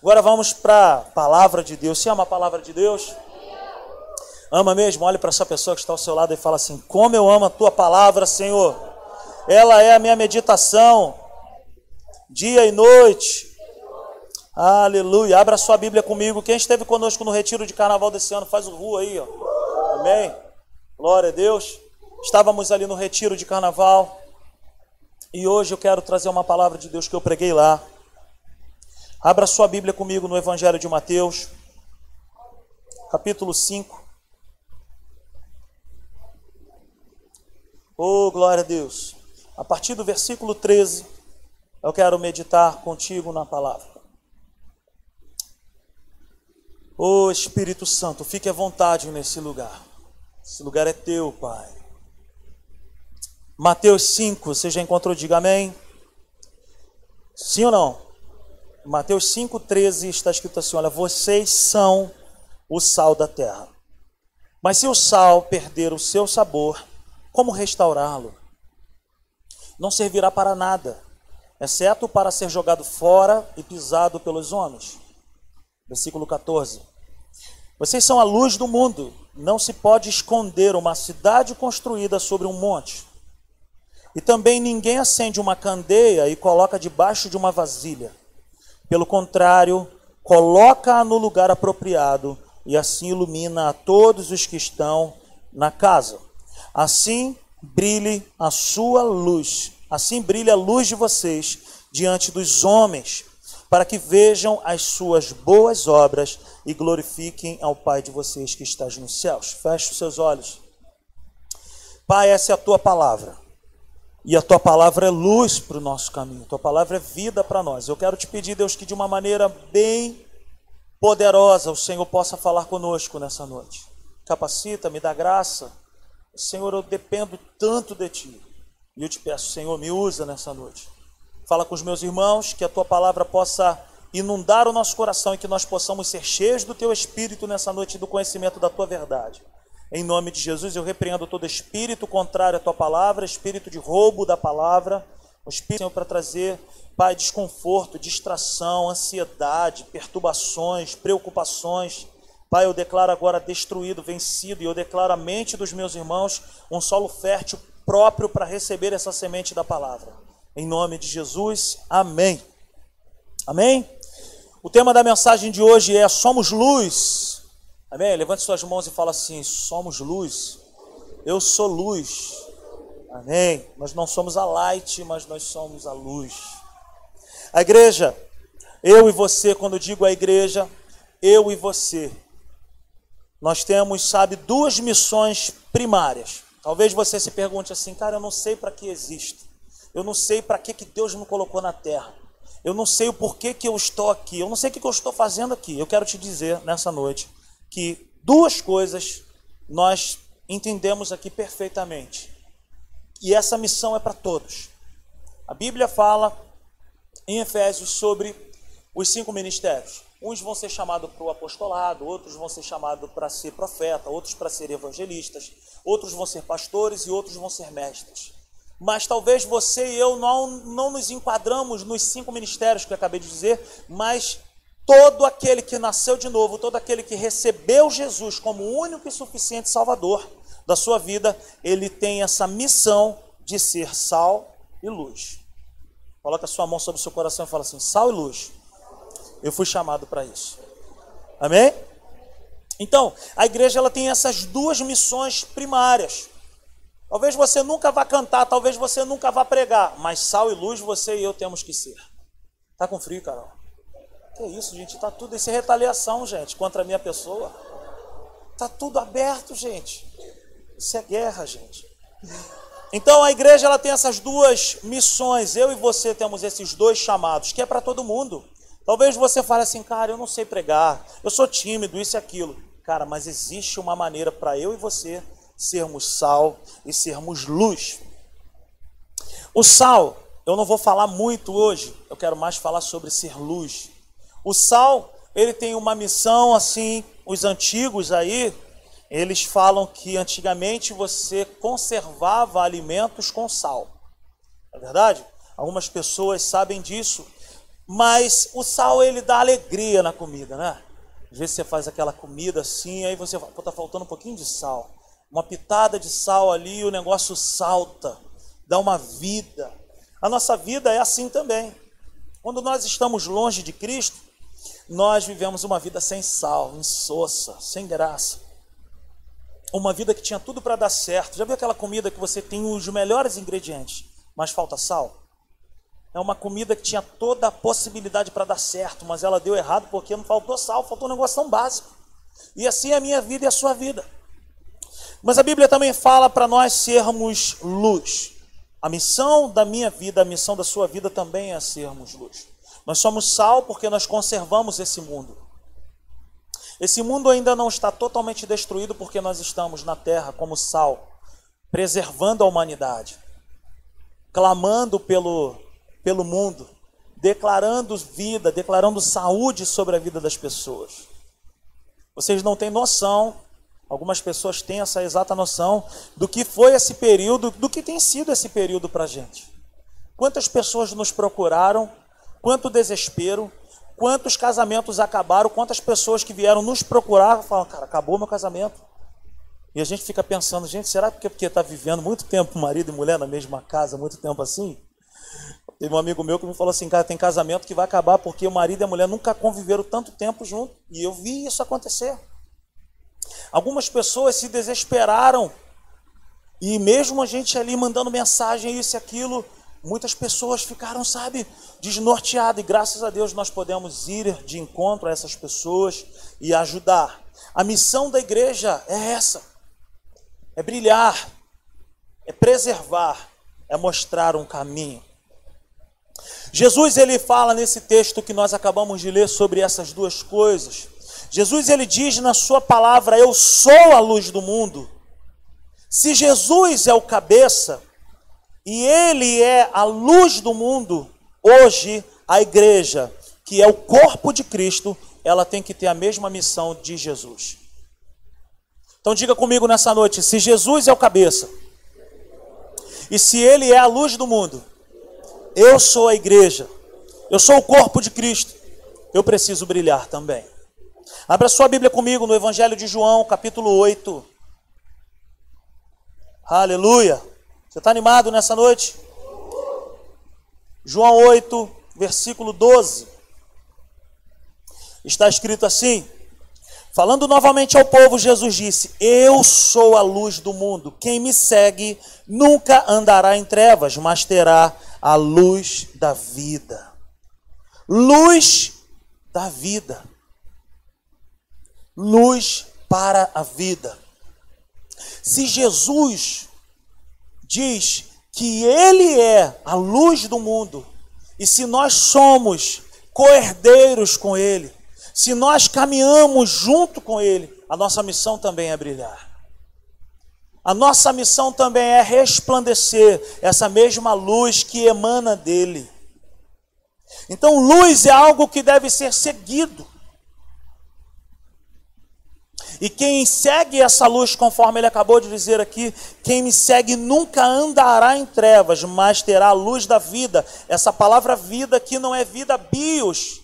Agora vamos para a palavra de Deus. Você ama a palavra de Deus? Ama mesmo? Olhe para essa pessoa que está ao seu lado e fala assim: Como eu amo a tua palavra, Senhor. Ela é a minha meditação, dia e noite. Aleluia. Abra sua Bíblia comigo. Quem esteve conosco no retiro de carnaval desse ano, faz o rua aí, ó. Amém. Glória a Deus. Estávamos ali no retiro de carnaval. E hoje eu quero trazer uma palavra de Deus que eu preguei lá. Abra sua Bíblia comigo no Evangelho de Mateus, capítulo 5. Oh, glória a Deus. A partir do versículo 13, eu quero meditar contigo na palavra. Oh Espírito Santo, fique à vontade nesse lugar. Esse lugar é teu, Pai. Mateus 5, você já encontrou? Diga amém. Sim ou não? Mateus 5,13 está escrito assim: Olha, vocês são o sal da terra. Mas se o sal perder o seu sabor, como restaurá-lo? Não servirá para nada, exceto para ser jogado fora e pisado pelos homens. Versículo 14. Vocês são a luz do mundo. Não se pode esconder uma cidade construída sobre um monte. E também ninguém acende uma candeia e coloca debaixo de uma vasilha. Pelo contrário, coloca-a no lugar apropriado e assim ilumina a todos os que estão na casa. Assim brilhe a sua luz. Assim brilha a luz de vocês diante dos homens, para que vejam as suas boas obras e glorifiquem ao Pai de vocês que está nos céus. Feche os seus olhos. Pai, essa é a tua palavra. E a tua palavra é luz para o nosso caminho. Tua palavra é vida para nós. Eu quero te pedir, Deus, que de uma maneira bem poderosa o Senhor possa falar conosco nessa noite. Capacita, me dá graça. Senhor, eu dependo tanto de ti. E eu te peço, Senhor, me usa nessa noite. Fala com os meus irmãos, que a tua palavra possa inundar o nosso coração e que nós possamos ser cheios do teu espírito nessa noite do conhecimento da tua verdade. Em nome de Jesus, eu repreendo todo espírito contrário à tua palavra, espírito de roubo da palavra, o espírito, Senhor, para trazer, Pai, desconforto, distração, ansiedade, perturbações, preocupações. Pai, eu declaro agora destruído, vencido, e eu declaro a mente dos meus irmãos um solo fértil próprio para receber essa semente da palavra. Em nome de Jesus, amém. Amém? O tema da mensagem de hoje é Somos Luz. Amém? Levante suas mãos e fala assim: Somos luz. Eu sou luz. Amém? Nós não somos a light, mas nós somos a luz. A igreja, eu e você, quando digo a igreja, eu e você, nós temos, sabe, duas missões primárias. Talvez você se pergunte assim, cara, eu não sei para que existe. Eu não sei para que, que Deus me colocou na terra. Eu não sei o porquê que eu estou aqui. Eu não sei o que, que eu estou fazendo aqui. Eu quero te dizer nessa noite que duas coisas nós entendemos aqui perfeitamente. E essa missão é para todos. A Bíblia fala em Efésios sobre os cinco ministérios. Uns vão ser chamados para o apostolado, outros vão ser chamados para ser profeta, outros para ser evangelistas, outros vão ser pastores e outros vão ser mestres mas talvez você e eu não, não nos enquadramos nos cinco ministérios que eu acabei de dizer, mas todo aquele que nasceu de novo, todo aquele que recebeu Jesus como único e suficiente Salvador da sua vida, ele tem essa missão de ser sal e luz. Coloca a sua mão sobre o seu coração e fala assim: sal e luz. Eu fui chamado para isso. Amém? Então, a igreja ela tem essas duas missões primárias. Talvez você nunca vá cantar, talvez você nunca vá pregar, mas sal e luz você e eu temos que ser. Tá com frio, Carol? Que isso, gente? Tá tudo isso é retaliação, gente, contra a minha pessoa. Tá tudo aberto, gente. Isso é guerra, gente. Então a igreja ela tem essas duas missões. Eu e você temos esses dois chamados, que é para todo mundo. Talvez você fale assim, cara, eu não sei pregar, eu sou tímido, isso e aquilo. Cara, mas existe uma maneira para eu e você sermos sal e sermos luz. O sal, eu não vou falar muito hoje, eu quero mais falar sobre ser luz. O sal, ele tem uma missão assim, os antigos aí, eles falam que antigamente você conservava alimentos com sal. É verdade? Algumas pessoas sabem disso. Mas o sal ele dá alegria na comida, né? Às vezes você faz aquela comida assim, aí você fala, tá faltando um pouquinho de sal. Uma pitada de sal ali, o negócio salta, dá uma vida. A nossa vida é assim também. Quando nós estamos longe de Cristo, nós vivemos uma vida sem sal, insossa, sem graça. Uma vida que tinha tudo para dar certo. Já viu aquela comida que você tem os melhores ingredientes, mas falta sal? É uma comida que tinha toda a possibilidade para dar certo, mas ela deu errado porque não faltou sal, faltou um negócio tão básico. E assim é a minha vida e a sua vida. Mas a Bíblia também fala para nós sermos luz. A missão da minha vida, a missão da sua vida também é sermos luz. Nós somos sal porque nós conservamos esse mundo. Esse mundo ainda não está totalmente destruído porque nós estamos na terra como sal, preservando a humanidade, clamando pelo, pelo mundo, declarando vida, declarando saúde sobre a vida das pessoas. Vocês não têm noção Algumas pessoas têm essa exata noção do que foi esse período, do que tem sido esse período para a gente. Quantas pessoas nos procuraram, quanto desespero, quantos casamentos acabaram, quantas pessoas que vieram nos procurar falam, cara, acabou meu casamento. E a gente fica pensando, gente, será que é porque está vivendo muito tempo marido e mulher na mesma casa, muito tempo assim? Teve um amigo meu que me falou assim, cara, tem casamento que vai acabar porque o marido e a mulher nunca conviveram tanto tempo junto. E eu vi isso acontecer. Algumas pessoas se desesperaram. E mesmo a gente ali mandando mensagem, isso e aquilo, muitas pessoas ficaram, sabe, desnorteadas. E graças a Deus nós podemos ir de encontro a essas pessoas e ajudar. A missão da igreja é essa: é brilhar, é preservar, é mostrar um caminho. Jesus ele fala nesse texto que nós acabamos de ler sobre essas duas coisas. Jesus ele diz na sua palavra: Eu sou a luz do mundo. Se Jesus é o cabeça e ele é a luz do mundo, hoje a igreja, que é o corpo de Cristo, ela tem que ter a mesma missão de Jesus. Então diga comigo nessa noite: se Jesus é o cabeça e se ele é a luz do mundo, eu sou a igreja, eu sou o corpo de Cristo, eu preciso brilhar também. Abra sua Bíblia comigo no Evangelho de João, capítulo 8. Aleluia. Você está animado nessa noite? João 8, versículo 12. Está escrito assim: Falando novamente ao povo, Jesus disse: Eu sou a luz do mundo. Quem me segue nunca andará em trevas, mas terá a luz da vida. Luz da vida luz para a vida. Se Jesus diz que Ele é a luz do mundo, e se nós somos coerdeiros com Ele, se nós caminhamos junto com Ele, a nossa missão também é brilhar. A nossa missão também é resplandecer essa mesma luz que emana dele. Então, luz é algo que deve ser seguido. E quem segue essa luz, conforme ele acabou de dizer aqui, quem me segue nunca andará em trevas, mas terá a luz da vida. Essa palavra vida aqui não é vida bios,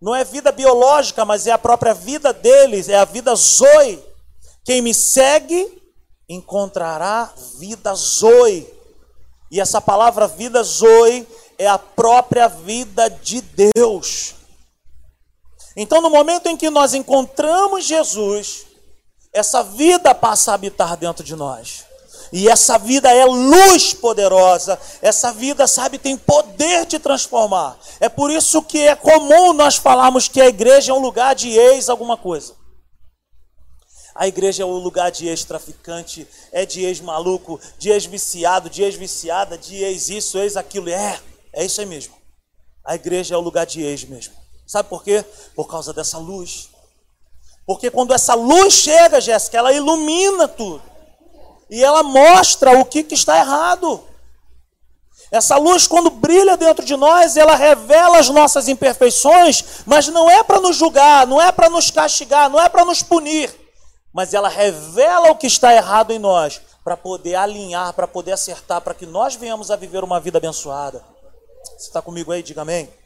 não é vida biológica, mas é a própria vida deles, é a vida zoe. Quem me segue encontrará vida zoe. E essa palavra vida zoe é a própria vida de Deus. Então, no momento em que nós encontramos Jesus, essa vida passa a habitar dentro de nós. E essa vida é luz poderosa. Essa vida, sabe, tem poder de transformar. É por isso que é comum nós falarmos que a igreja é um lugar de ex alguma coisa. A igreja é um lugar de ex-traficante, é de ex-maluco, de ex-viciado, de ex-viciada, de ex-isso, ex-aquilo. É, é isso aí mesmo. A igreja é o lugar de ex mesmo. Sabe por quê? Por causa dessa luz. Porque quando essa luz chega, Jéssica, ela ilumina tudo. E ela mostra o que, que está errado. Essa luz, quando brilha dentro de nós, ela revela as nossas imperfeições, mas não é para nos julgar, não é para nos castigar, não é para nos punir, mas ela revela o que está errado em nós, para poder alinhar, para poder acertar, para que nós venhamos a viver uma vida abençoada. Você está comigo aí? Diga amém.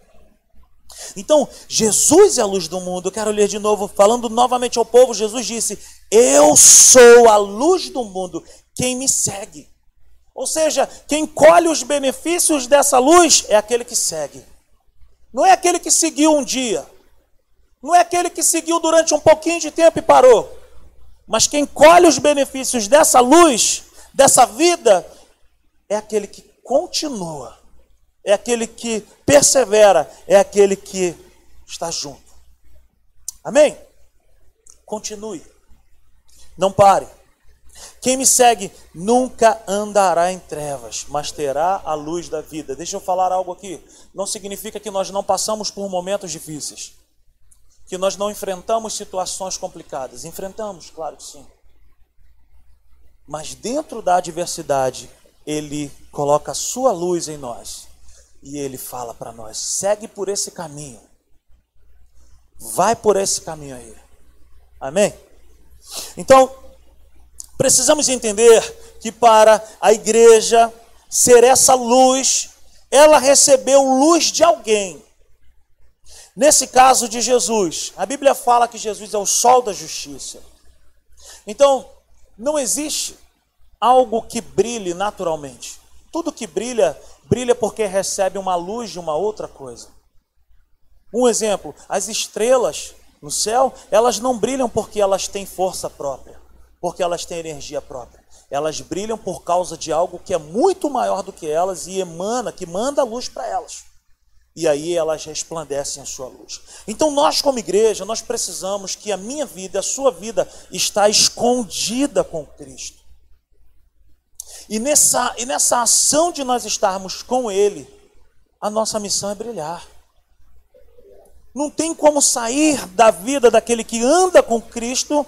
Então, Jesus é a luz do mundo. Eu quero ler de novo, falando novamente ao povo. Jesus disse: Eu sou a luz do mundo. Quem me segue. Ou seja, quem colhe os benefícios dessa luz é aquele que segue. Não é aquele que seguiu um dia. Não é aquele que seguiu durante um pouquinho de tempo e parou. Mas quem colhe os benefícios dessa luz, dessa vida, é aquele que continua é aquele que persevera, é aquele que está junto. Amém? Continue. Não pare. Quem me segue nunca andará em trevas, mas terá a luz da vida. Deixa eu falar algo aqui. Não significa que nós não passamos por momentos difíceis, que nós não enfrentamos situações complicadas. Enfrentamos, claro que sim. Mas dentro da adversidade, Ele coloca a sua luz em nós e ele fala para nós: segue por esse caminho. Vai por esse caminho aí. Amém? Então, precisamos entender que para a igreja ser essa luz, ela recebeu luz de alguém. Nesse caso de Jesus, a Bíblia fala que Jesus é o sol da justiça. Então, não existe algo que brilhe naturalmente. Tudo que brilha brilha porque recebe uma luz de uma outra coisa. Um exemplo: as estrelas no céu, elas não brilham porque elas têm força própria, porque elas têm energia própria. Elas brilham por causa de algo que é muito maior do que elas e emana, que manda luz para elas. E aí elas resplandecem a sua luz. Então nós como igreja, nós precisamos que a minha vida, a sua vida está escondida com Cristo. E nessa, e nessa ação de nós estarmos com Ele, a nossa missão é brilhar. Não tem como sair da vida daquele que anda com Cristo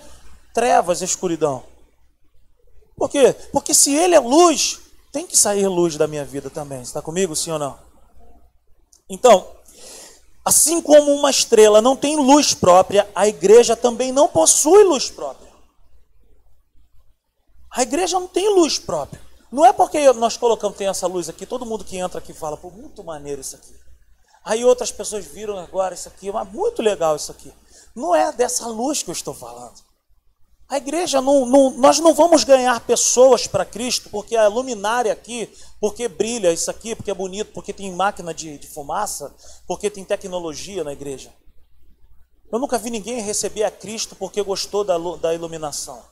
trevas, escuridão. Por quê? Porque se Ele é luz, tem que sair luz da minha vida também. Está comigo, sim ou não? Então, assim como uma estrela não tem luz própria, a igreja também não possui luz própria. A igreja não tem luz própria. Não é porque nós colocamos, tem essa luz aqui, todo mundo que entra aqui fala, pô, muito maneiro isso aqui. Aí outras pessoas viram agora isso aqui, mas muito legal isso aqui. Não é dessa luz que eu estou falando. A igreja, não, não, nós não vamos ganhar pessoas para Cristo porque a luminária aqui, porque brilha isso aqui, porque é bonito, porque tem máquina de, de fumaça, porque tem tecnologia na igreja. Eu nunca vi ninguém receber a Cristo porque gostou da, da iluminação.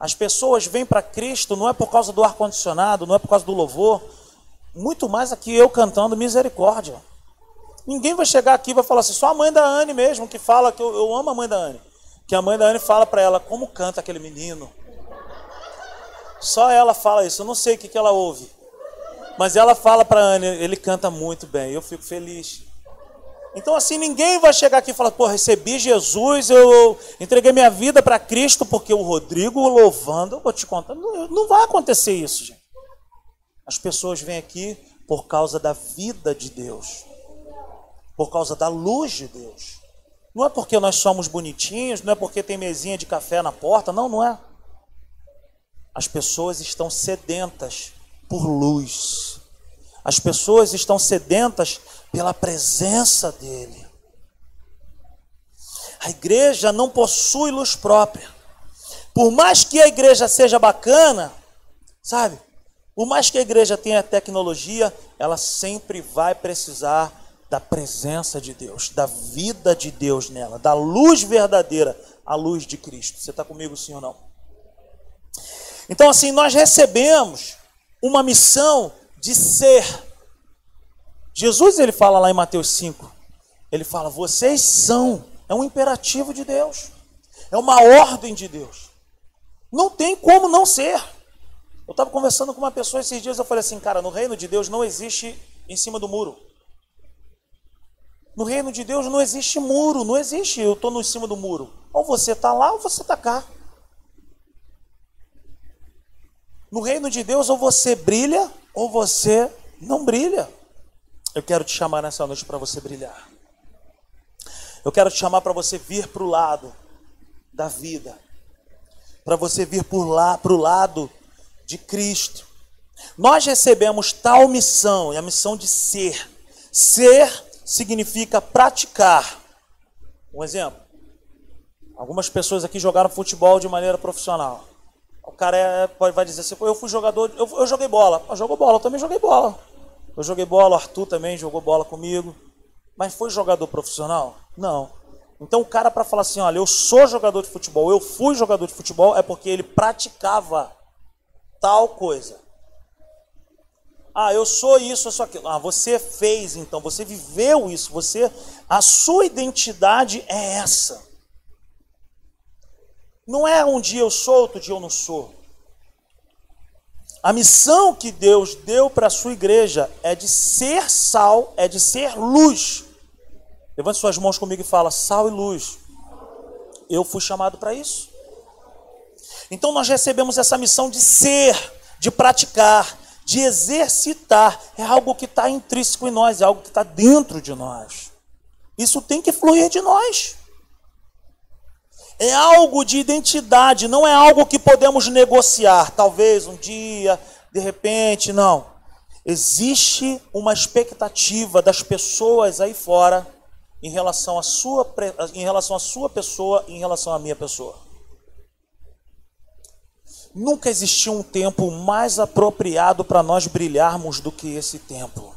As pessoas vêm para Cristo não é por causa do ar-condicionado, não é por causa do louvor, muito mais aqui eu cantando misericórdia. Ninguém vai chegar aqui e vai falar assim, só a mãe da Anne mesmo, que fala que eu, eu amo a mãe da Anne. Que a mãe da Anne fala para ela como canta aquele menino. Só ela fala isso, eu não sei o que, que ela ouve. Mas ela fala para Anne, ele canta muito bem, eu fico feliz. Então, assim, ninguém vai chegar aqui e falar, pô, recebi Jesus, eu entreguei minha vida para Cristo, porque o Rodrigo louvando, eu vou te contar. Não, não vai acontecer isso, gente. As pessoas vêm aqui por causa da vida de Deus, por causa da luz de Deus. Não é porque nós somos bonitinhos, não é porque tem mesinha de café na porta, não, não é. As pessoas estão sedentas por luz. As pessoas estão sedentas pela presença dele. A igreja não possui luz própria. Por mais que a igreja seja bacana, sabe? Por mais que a igreja tenha tecnologia, ela sempre vai precisar da presença de Deus, da vida de Deus nela, da luz verdadeira, a luz de Cristo. Você está comigo, sim ou não? Então, assim, nós recebemos uma missão de ser Jesus ele fala lá em Mateus 5, ele fala: "Vocês são", é um imperativo de Deus. É uma ordem de Deus. Não tem como não ser. Eu estava conversando com uma pessoa esses dias, eu falei assim, cara, no reino de Deus não existe em cima do muro. No reino de Deus não existe muro, não existe eu estou em cima do muro. Ou você está lá ou você está cá. No reino de Deus, ou você brilha ou você não brilha. Eu quero te chamar nessa noite para você brilhar. Eu quero te chamar para você vir para o lado da vida, para você vir por lá, para o lado de Cristo. Nós recebemos tal missão, e a missão de ser, ser significa praticar. Um exemplo. Algumas pessoas aqui jogaram futebol de maneira profissional. O cara é, pode, vai dizer assim, eu fui jogador, eu, eu joguei bola. Eu jogou bola, eu também joguei bola. Eu joguei bola, o Arthur também jogou bola comigo. Mas foi jogador profissional? Não. Então o cara para falar assim, olha, eu sou jogador de futebol, eu fui jogador de futebol, é porque ele praticava tal coisa. Ah, eu sou isso, eu sou aquilo. Ah, você fez então, você viveu isso, você a sua identidade é essa. Não é um dia eu sou, outro dia eu não sou. A missão que Deus deu para a sua igreja é de ser sal, é de ser luz. Levante suas mãos comigo e fala: sal e luz. Eu fui chamado para isso. Então nós recebemos essa missão de ser, de praticar, de exercitar. É algo que está intrínseco em nós, é algo que está dentro de nós. Isso tem que fluir de nós. É algo de identidade, não é algo que podemos negociar. Talvez um dia, de repente, não. Existe uma expectativa das pessoas aí fora em relação à sua, em relação à sua pessoa em relação à minha pessoa. Nunca existiu um tempo mais apropriado para nós brilharmos do que esse tempo.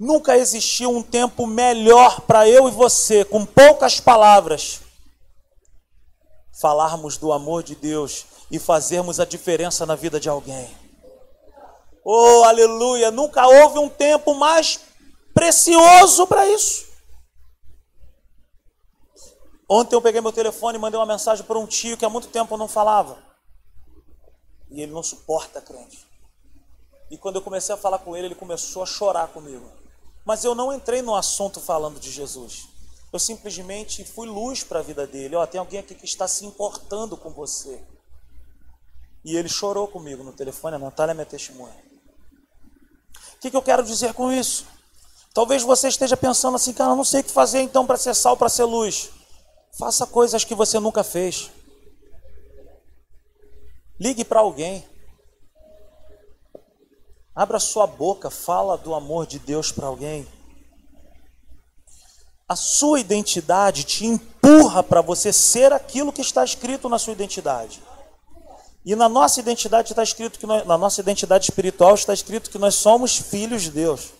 Nunca existiu um tempo melhor para eu e você, com poucas palavras, falarmos do amor de Deus e fazermos a diferença na vida de alguém. Oh, aleluia! Nunca houve um tempo mais precioso para isso. Ontem eu peguei meu telefone e mandei uma mensagem para um tio que há muito tempo não falava. E ele não suporta crente. E quando eu comecei a falar com ele, ele começou a chorar comigo. Mas eu não entrei no assunto falando de Jesus. Eu simplesmente fui luz para a vida dele. Ó, tem alguém aqui que está se importando com você. E ele chorou comigo no telefone. A Natália é minha testemunha. O que, que eu quero dizer com isso? Talvez você esteja pensando assim, cara, eu não sei o que fazer então para ser sal, para ser luz. Faça coisas que você nunca fez. Ligue para alguém. Abra sua boca, fala do amor de Deus para alguém. A sua identidade te empurra para você ser aquilo que está escrito na sua identidade. E na nossa identidade está escrito que nós, na nossa identidade espiritual está escrito que nós somos filhos de Deus.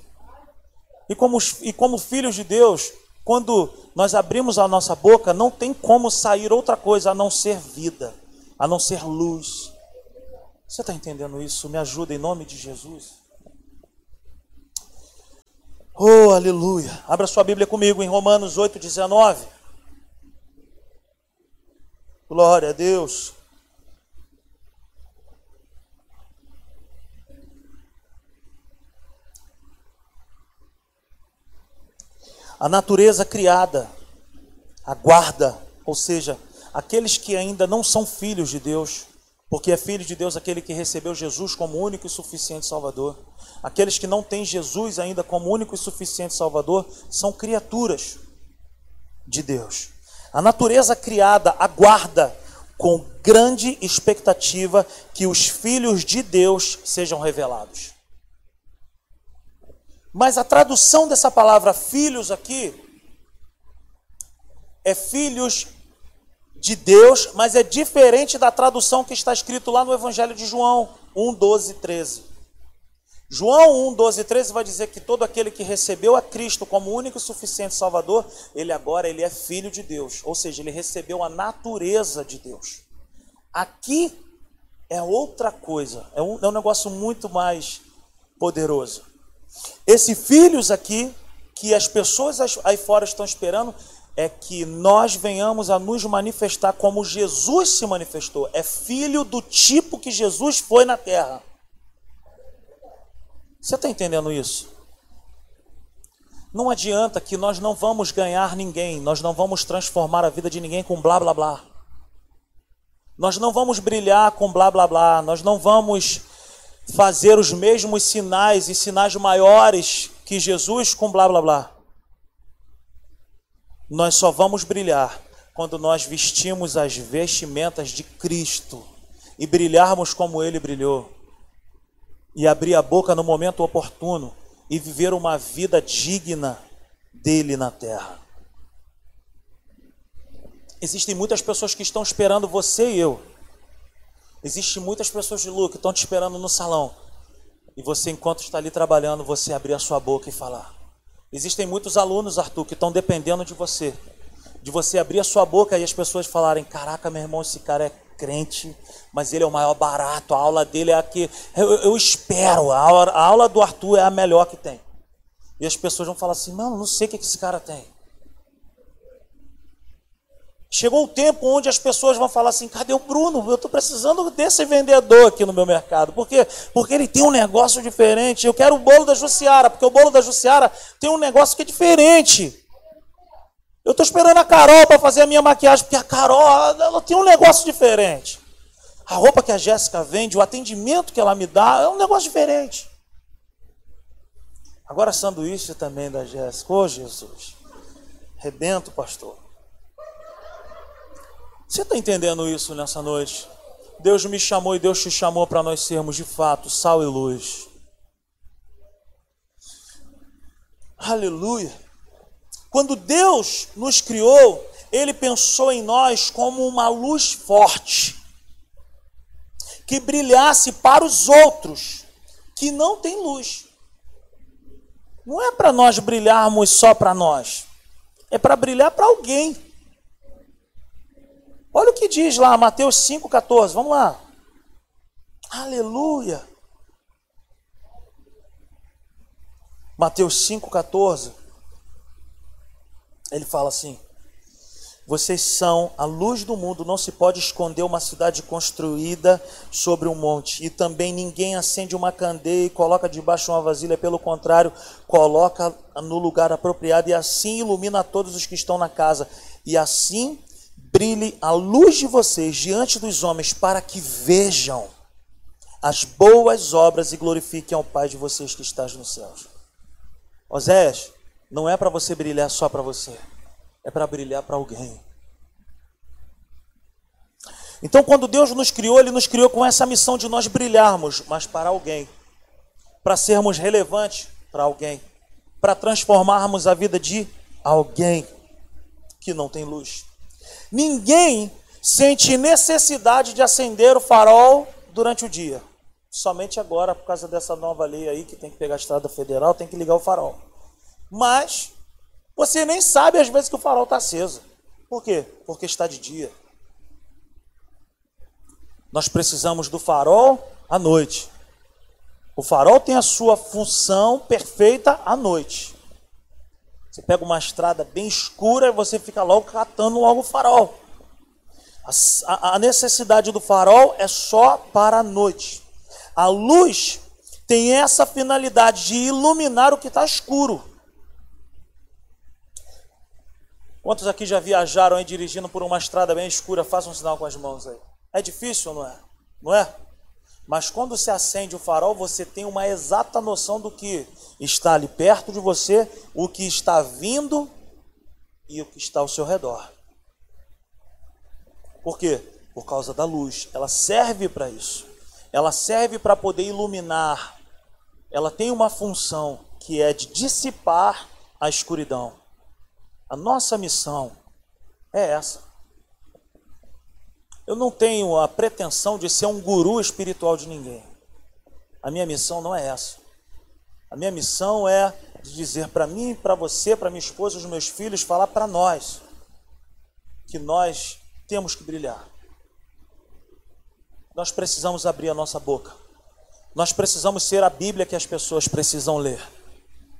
E como, e como filhos de Deus, quando nós abrimos a nossa boca, não tem como sair outra coisa a não ser vida, a não ser luz. Você está entendendo isso? Me ajuda em nome de Jesus. Oh, aleluia. Abra sua Bíblia comigo em Romanos 8, 19. Glória a Deus. A natureza criada aguarda, ou seja, aqueles que ainda não são filhos de Deus, porque é filho de Deus aquele que recebeu Jesus como único e suficiente Salvador. Aqueles que não têm Jesus ainda como único e suficiente Salvador são criaturas de Deus. A natureza criada aguarda com grande expectativa que os filhos de Deus sejam revelados. Mas a tradução dessa palavra filhos aqui é filhos de Deus, mas é diferente da tradução que está escrito lá no Evangelho de João 1, 12 13. João 1, 12 13 vai dizer que todo aquele que recebeu a Cristo como único e suficiente Salvador, ele agora ele é filho de Deus, ou seja, ele recebeu a natureza de Deus. Aqui é outra coisa, é um, é um negócio muito mais poderoso. Esse filhos aqui, que as pessoas aí fora estão esperando, é que nós venhamos a nos manifestar como Jesus se manifestou. É filho do tipo que Jesus foi na terra. Você está entendendo isso? Não adianta que nós não vamos ganhar ninguém, nós não vamos transformar a vida de ninguém com blá blá blá. Nós não vamos brilhar com blá blá blá, nós não vamos fazer os mesmos sinais e sinais maiores que Jesus com blá blá blá. Nós só vamos brilhar quando nós vestimos as vestimentas de Cristo e brilharmos como ele brilhou. E abrir a boca no momento oportuno e viver uma vida digna dele na terra. Existem muitas pessoas que estão esperando você e eu. Existem muitas pessoas de Lu que estão te esperando no salão. E você, enquanto está ali trabalhando, você abrir a sua boca e falar. Existem muitos alunos, Arthur, que estão dependendo de você. De você abrir a sua boca e as pessoas falarem: Caraca, meu irmão, esse cara é crente, mas ele é o maior barato, a aula dele é a que. Eu, eu espero, a aula, a aula do Arthur é a melhor que tem. E as pessoas vão falar assim: Mano, não sei o que esse cara tem. Chegou o tempo onde as pessoas vão falar assim: cadê o Bruno? Eu estou precisando desse vendedor aqui no meu mercado. Por quê? Porque ele tem um negócio diferente. Eu quero o bolo da Jussiara, porque o bolo da Jussiara tem um negócio que é diferente. Eu estou esperando a Carol para fazer a minha maquiagem, porque a Carol ela tem um negócio diferente. A roupa que a Jéssica vende, o atendimento que ela me dá, é um negócio diferente. Agora, sanduíche também da Jéssica. Ô, oh, Jesus. Rebento, pastor. Você está entendendo isso nessa noite? Deus me chamou e Deus te chamou para nós sermos de fato sal e luz. Aleluia. Quando Deus nos criou, Ele pensou em nós como uma luz forte, que brilhasse para os outros que não têm luz. Não é para nós brilharmos só para nós, é para brilhar para alguém. Olha o que diz lá, Mateus 5,14. Vamos lá. Aleluia. Mateus 5,14. Ele fala assim: Vocês são a luz do mundo, não se pode esconder uma cidade construída sobre um monte. E também ninguém acende uma candeia e coloca debaixo de uma vasilha, pelo contrário, coloca no lugar apropriado e assim ilumina todos os que estão na casa. E assim brilhe a luz de vocês diante dos homens, para que vejam as boas obras e glorifiquem ao Pai de vocês que está nos céus. Oséias, não é para você brilhar só para você, é para brilhar para alguém. Então, quando Deus nos criou, Ele nos criou com essa missão de nós brilharmos, mas para alguém, para sermos relevantes para alguém, para transformarmos a vida de alguém que não tem luz. Ninguém sente necessidade de acender o farol durante o dia. Somente agora, por causa dessa nova lei aí, que tem que pegar a estrada federal, tem que ligar o farol. Mas você nem sabe às vezes que o farol está aceso. Por quê? Porque está de dia. Nós precisamos do farol à noite. O farol tem a sua função perfeita à noite. Você pega uma estrada bem escura e você fica logo catando logo o farol. A, a necessidade do farol é só para a noite. A luz tem essa finalidade de iluminar o que está escuro. Quantos aqui já viajaram aí dirigindo por uma estrada bem escura? Façam um sinal com as mãos aí. É difícil, não é? Não é? Mas quando se acende o farol, você tem uma exata noção do que está ali perto de você, o que está vindo e o que está ao seu redor. Por quê? Por causa da luz. Ela serve para isso. Ela serve para poder iluminar. Ela tem uma função que é de dissipar a escuridão. A nossa missão é essa. Eu não tenho a pretensão de ser um guru espiritual de ninguém. A minha missão não é essa. A minha missão é dizer para mim, para você, para minha esposa, os meus filhos, falar para nós que nós temos que brilhar. Nós precisamos abrir a nossa boca. Nós precisamos ser a Bíblia que as pessoas precisam ler.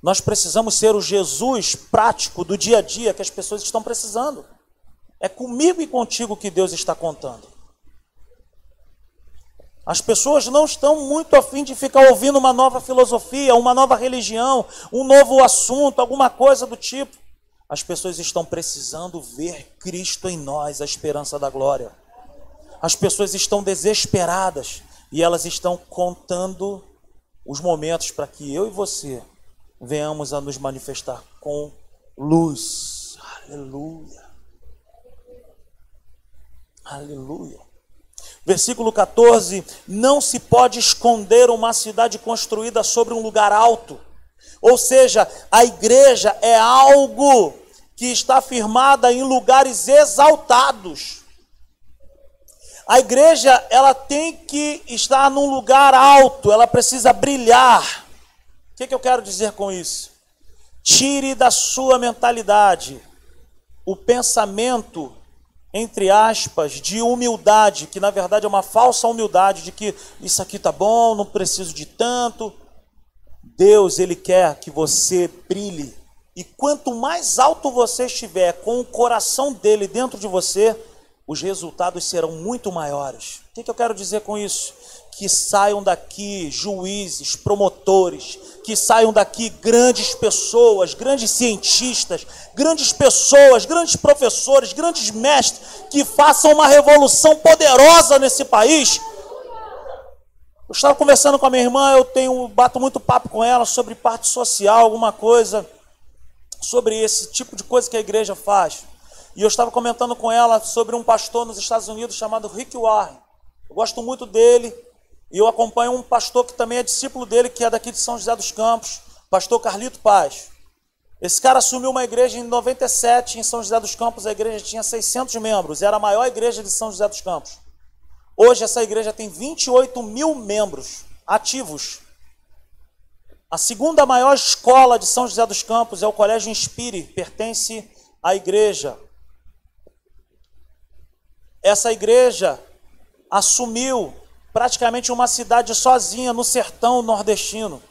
Nós precisamos ser o Jesus prático do dia a dia que as pessoas estão precisando. É comigo e contigo que Deus está contando. As pessoas não estão muito afim de ficar ouvindo uma nova filosofia, uma nova religião, um novo assunto, alguma coisa do tipo. As pessoas estão precisando ver Cristo em nós, a esperança da glória. As pessoas estão desesperadas e elas estão contando os momentos para que eu e você venhamos a nos manifestar com luz. Aleluia. Aleluia. Versículo 14: Não se pode esconder uma cidade construída sobre um lugar alto. Ou seja, a igreja é algo que está firmada em lugares exaltados. A igreja, ela tem que estar num lugar alto, ela precisa brilhar. O que, que eu quero dizer com isso? Tire da sua mentalidade o pensamento, entre aspas, de humildade, que na verdade é uma falsa humildade, de que isso aqui tá bom, não preciso de tanto. Deus, Ele quer que você brilhe. E quanto mais alto você estiver com o coração dele dentro de você, os resultados serão muito maiores. O que, que eu quero dizer com isso? Que saiam daqui juízes, promotores, que saiam daqui grandes pessoas, grandes cientistas, grandes pessoas, grandes professores, grandes mestres, que façam uma revolução poderosa nesse país. Eu estava conversando com a minha irmã, eu tenho bato muito papo com ela sobre parte social, alguma coisa sobre esse tipo de coisa que a igreja faz. E eu estava comentando com ela sobre um pastor nos Estados Unidos chamado Rick Warren. Eu gosto muito dele e eu acompanho um pastor que também é discípulo dele, que é daqui de São José dos Campos, pastor Carlito Paz. Esse cara assumiu uma igreja em 97 em São José dos Campos, a igreja tinha 600 membros, era a maior igreja de São José dos Campos. Hoje essa igreja tem 28 mil membros ativos. A segunda maior escola de São José dos Campos é o Colégio Inspire, pertence à igreja essa igreja assumiu praticamente uma cidade sozinha no sertão nordestino.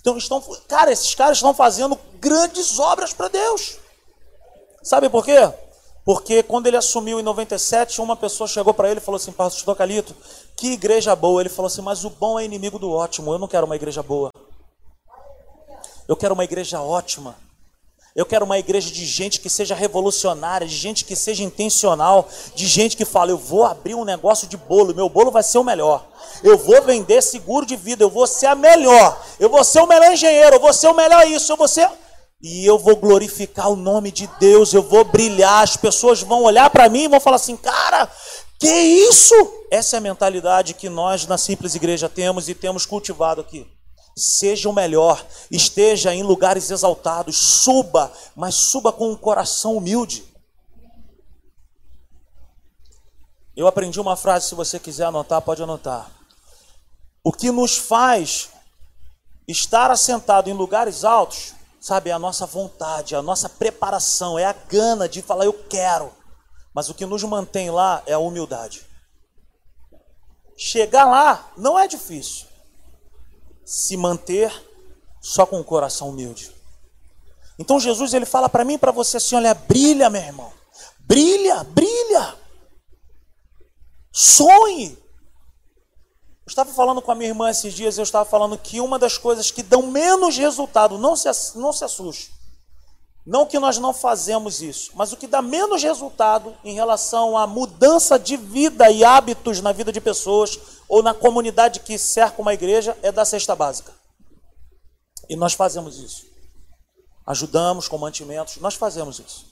Então, estão, cara, esses caras estão fazendo grandes obras para Deus. Sabe por quê? Porque quando ele assumiu em 97, uma pessoa chegou para ele e falou assim: Pastor Calito, que igreja boa. Ele falou assim: Mas o bom é inimigo do ótimo. Eu não quero uma igreja boa. Eu quero uma igreja ótima. Eu quero uma igreja de gente que seja revolucionária, de gente que seja intencional, de gente que fala: eu vou abrir um negócio de bolo, meu bolo vai ser o melhor. Eu vou vender seguro de vida, eu vou ser a melhor. Eu vou ser o melhor engenheiro, eu vou ser o melhor isso, eu vou ser. E eu vou glorificar o nome de Deus, eu vou brilhar, as pessoas vão olhar para mim e vão falar assim: cara, que isso? Essa é a mentalidade que nós na simples igreja temos e temos cultivado aqui. Seja o melhor, esteja em lugares exaltados, suba, mas suba com um coração humilde. Eu aprendi uma frase, se você quiser anotar, pode anotar. O que nos faz estar assentado em lugares altos, sabe, é a nossa vontade, a nossa preparação, é a gana de falar eu quero. Mas o que nos mantém lá é a humildade. Chegar lá não é difícil se manter só com o coração humilde. Então Jesus ele fala para mim e para você assim, olha, brilha, meu irmão. Brilha, brilha. Sonhe. Eu estava falando com a minha irmã esses dias, eu estava falando que uma das coisas que dão menos resultado, não se, não se assuste, não que nós não fazemos isso, mas o que dá menos resultado em relação à mudança de vida e hábitos na vida de pessoas ou na comunidade que cerca uma igreja é da cesta básica. E nós fazemos isso. Ajudamos com mantimentos, nós fazemos isso.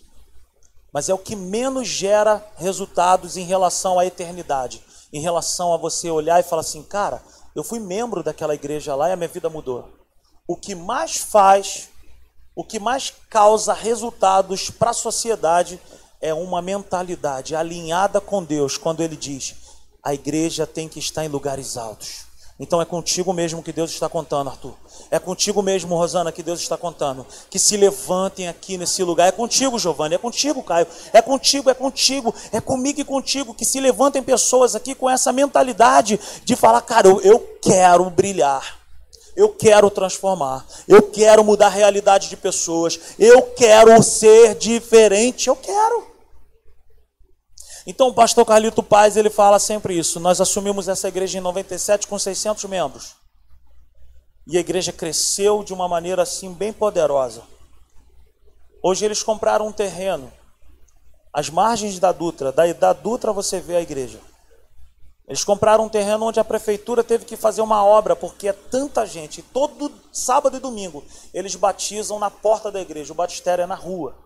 Mas é o que menos gera resultados em relação à eternidade, em relação a você olhar e falar assim, cara, eu fui membro daquela igreja lá e a minha vida mudou. O que mais faz o que mais causa resultados para a sociedade é uma mentalidade alinhada com Deus, quando ele diz: a igreja tem que estar em lugares altos. Então é contigo mesmo que Deus está contando, Arthur. É contigo mesmo, Rosana, que Deus está contando. Que se levantem aqui nesse lugar. É contigo, Giovanni. É contigo, Caio. É contigo, é contigo. É comigo e contigo. Que se levantem pessoas aqui com essa mentalidade de falar, cara, eu, eu quero brilhar. Eu quero transformar. Eu quero mudar a realidade de pessoas. Eu quero ser diferente. Eu quero. Então, o pastor Carlito Paz, ele fala sempre isso. Nós assumimos essa igreja em 97 com 600 membros. E a igreja cresceu de uma maneira assim bem poderosa. Hoje eles compraram um terreno às margens da Dutra. Da, da Dutra você vê a igreja. Eles compraram um terreno onde a prefeitura teve que fazer uma obra, porque é tanta gente. Todo sábado e domingo eles batizam na porta da igreja. O batistério é na rua.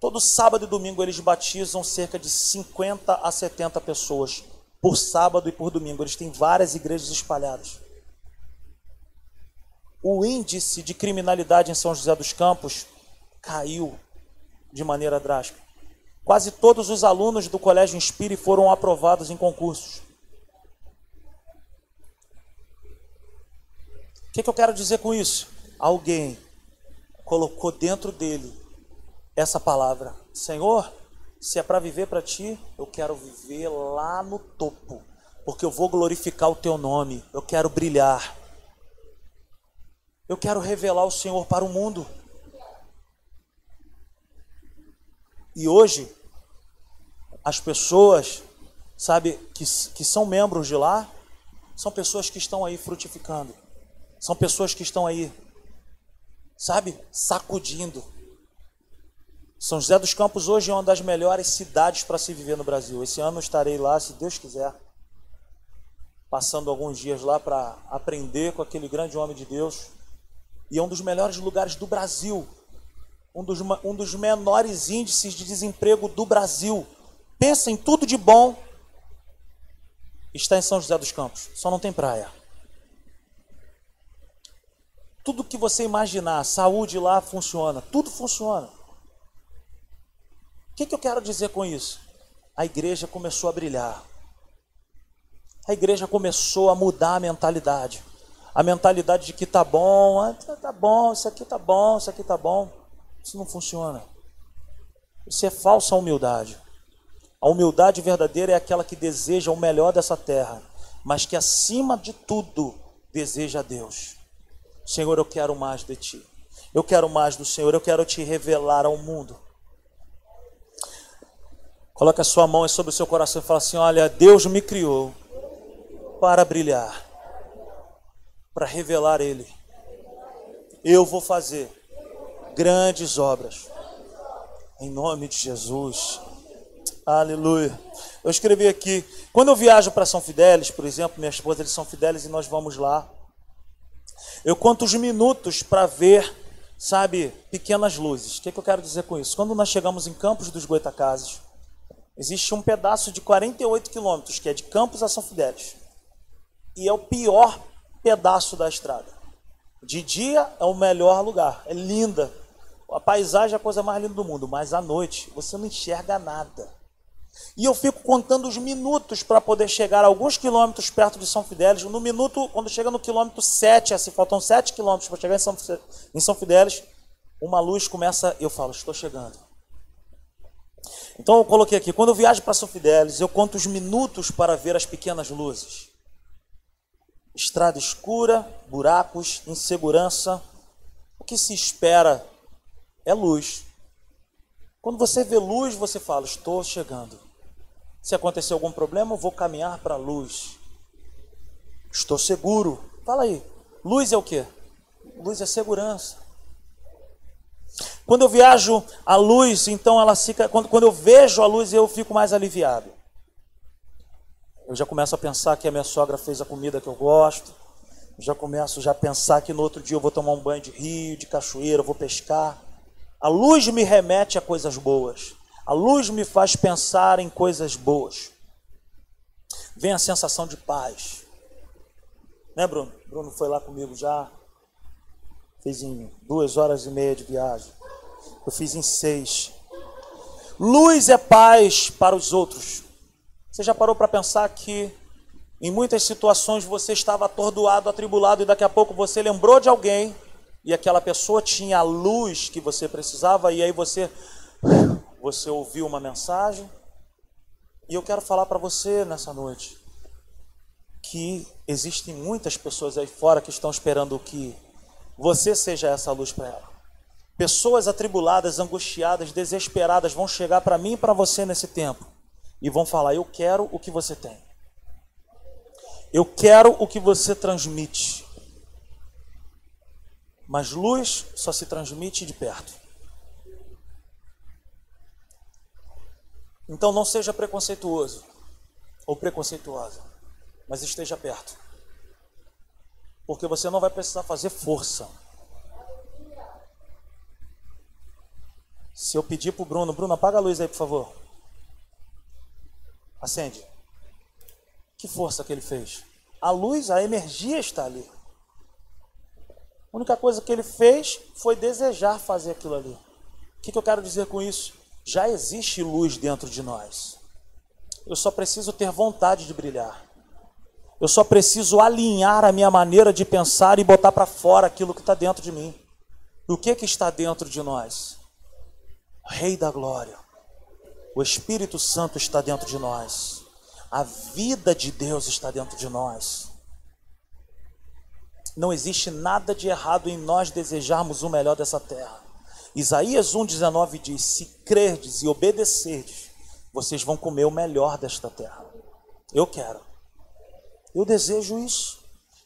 Todo sábado e domingo eles batizam cerca de 50 a 70 pessoas por sábado e por domingo. Eles têm várias igrejas espalhadas. o índice de criminalidade em São José dos Campos caiu de maneira drástica. Quase todos os alunos do Colégio Inspire foram aprovados em concursos. O que, que eu quero dizer com isso? Alguém colocou dentro dele essa palavra: Senhor, se é para viver para ti, eu quero viver lá no topo, porque eu vou glorificar o teu nome, eu quero brilhar. Eu quero revelar o Senhor para o mundo. E hoje, as pessoas, sabe, que, que são membros de lá, são pessoas que estão aí frutificando. São pessoas que estão aí, sabe, sacudindo. São José dos Campos hoje é uma das melhores cidades para se viver no Brasil. Esse ano estarei lá, se Deus quiser, passando alguns dias lá para aprender com aquele grande homem de Deus e é um dos melhores lugares do Brasil, um dos, um dos menores índices de desemprego do Brasil. Pensa em tudo de bom, está em São José dos Campos, só não tem praia. Tudo que você imaginar, saúde lá funciona, tudo funciona. O que, que eu quero dizer com isso? A igreja começou a brilhar. A igreja começou a mudar a mentalidade a mentalidade de que tá bom, ah, tá, tá bom, isso aqui tá bom, isso aqui tá bom. Isso não funciona. Isso é falsa humildade. A humildade verdadeira é aquela que deseja o melhor dessa terra, mas que acima de tudo deseja a Deus. Senhor, eu quero mais de ti. Eu quero mais do Senhor, eu quero te revelar ao mundo. Coloque a sua mão sobre o seu coração e fala assim: Olha, Deus me criou para brilhar para revelar Ele. Eu vou fazer grandes obras. Em nome de Jesus. Aleluia. Eu escrevi aqui. Quando eu viajo para São Fidélis, por exemplo, minha esposa é de São Fidélis e nós vamos lá. Eu conto os minutos para ver, sabe, pequenas luzes. O que, é que eu quero dizer com isso? Quando nós chegamos em Campos dos Goitacazes, existe um pedaço de 48 quilômetros, que é de Campos a São Fidélis. E é o pior pedaço da estrada. De dia é o melhor lugar, é linda. A paisagem é a coisa mais linda do mundo, mas à noite você não enxerga nada. E eu fico contando os minutos para poder chegar alguns quilômetros perto de São Fidélis. No minuto, quando chega no quilômetro 7, assim, faltam 7 quilômetros para chegar em São, em São Fidélis, uma luz começa, eu falo, estou chegando. Então eu coloquei aqui, quando eu viajo para São Fidélis, eu conto os minutos para ver as pequenas luzes estrada escura, buracos, insegurança. O que se espera é luz. Quando você vê luz, você fala: Estou chegando. Se acontecer algum problema, eu vou caminhar para a luz. Estou seguro. Fala aí. Luz é o que? Luz é segurança. Quando eu viajo a luz, então ela fica. Quando, quando eu vejo a luz, eu fico mais aliviado. Eu já começo a pensar que a minha sogra fez a comida que eu gosto. Eu já começo já a pensar que no outro dia eu vou tomar um banho de rio, de cachoeira, vou pescar. A luz me remete a coisas boas. A luz me faz pensar em coisas boas. Vem a sensação de paz. Né, Bruno? Bruno foi lá comigo já. Fez em duas horas e meia de viagem. Eu fiz em seis. Luz é paz para os outros. Você já parou para pensar que em muitas situações você estava atordoado, atribulado e daqui a pouco você lembrou de alguém e aquela pessoa tinha a luz que você precisava e aí você você ouviu uma mensagem? E eu quero falar para você nessa noite que existem muitas pessoas aí fora que estão esperando que você seja essa luz para ela. Pessoas atribuladas, angustiadas, desesperadas vão chegar para mim e para você nesse tempo e vão falar: Eu quero o que você tem. Eu quero o que você transmite. Mas luz só se transmite de perto. Então não seja preconceituoso ou preconceituosa, mas esteja perto. Porque você não vai precisar fazer força. Se eu pedir para o Bruno, Bruno, apaga a luz aí, por favor. Acende. Que força que ele fez? A luz, a energia está ali. A única coisa que ele fez foi desejar fazer aquilo ali. O que, que eu quero dizer com isso? Já existe luz dentro de nós. Eu só preciso ter vontade de brilhar. Eu só preciso alinhar a minha maneira de pensar e botar para fora aquilo que está dentro de mim. E o que, que está dentro de nós? Rei da Glória. O Espírito Santo está dentro de nós. A vida de Deus está dentro de nós. Não existe nada de errado em nós desejarmos o melhor dessa terra. Isaías 1,19 diz: Se crerdes e obedecerdes, vocês vão comer o melhor desta terra. Eu quero. Eu desejo isso,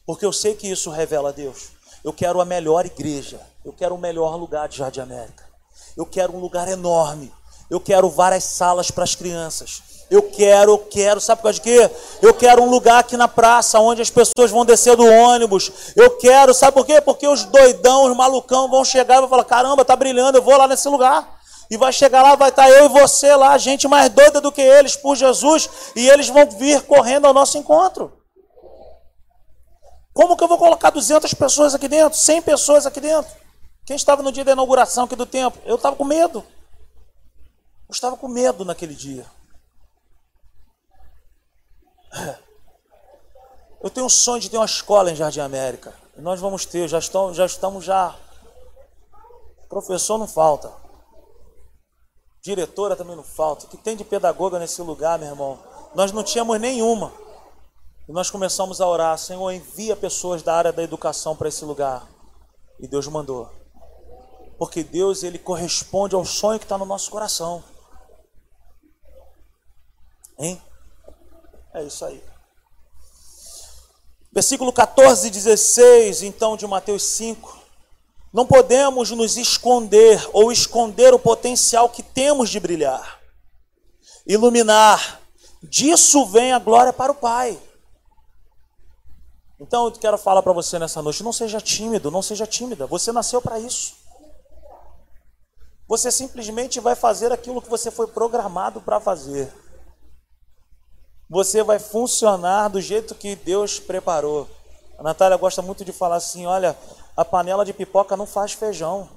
porque eu sei que isso revela a Deus. Eu quero a melhor igreja, eu quero o melhor lugar de Jardim América. Eu quero um lugar enorme. Eu quero várias salas para as crianças. Eu quero, eu quero, sabe por causa de quê? Eu quero um lugar aqui na praça onde as pessoas vão descer do ônibus. Eu quero, sabe por quê? Porque os doidão, os malucão vão chegar e vão falar: caramba, tá brilhando, eu vou lá nesse lugar. E vai chegar lá, vai estar tá eu e você lá, gente mais doida do que eles por Jesus, e eles vão vir correndo ao nosso encontro. Como que eu vou colocar 200 pessoas aqui dentro? 100 pessoas aqui dentro? Quem estava no dia da inauguração aqui do templo? Eu estava com medo. Eu estava com medo naquele dia. Eu tenho um sonho de ter uma escola em Jardim América. Nós vamos ter, já, estão, já estamos já. Professor não falta. Diretora também não falta. O que tem de pedagoga nesse lugar, meu irmão? Nós não tínhamos nenhuma. E nós começamos a orar, Senhor, envia pessoas da área da educação para esse lugar. E Deus mandou. Porque Deus, ele corresponde ao sonho que está no nosso coração. Hein? É isso aí. Versículo 14 e 16, então, de Mateus 5. Não podemos nos esconder ou esconder o potencial que temos de brilhar, iluminar. Disso vem a glória para o Pai. Então eu quero falar para você nessa noite: não seja tímido, não seja tímida. Você nasceu para isso. Você simplesmente vai fazer aquilo que você foi programado para fazer. Você vai funcionar do jeito que Deus preparou. A Natália gosta muito de falar assim: olha, a panela de pipoca não faz feijão.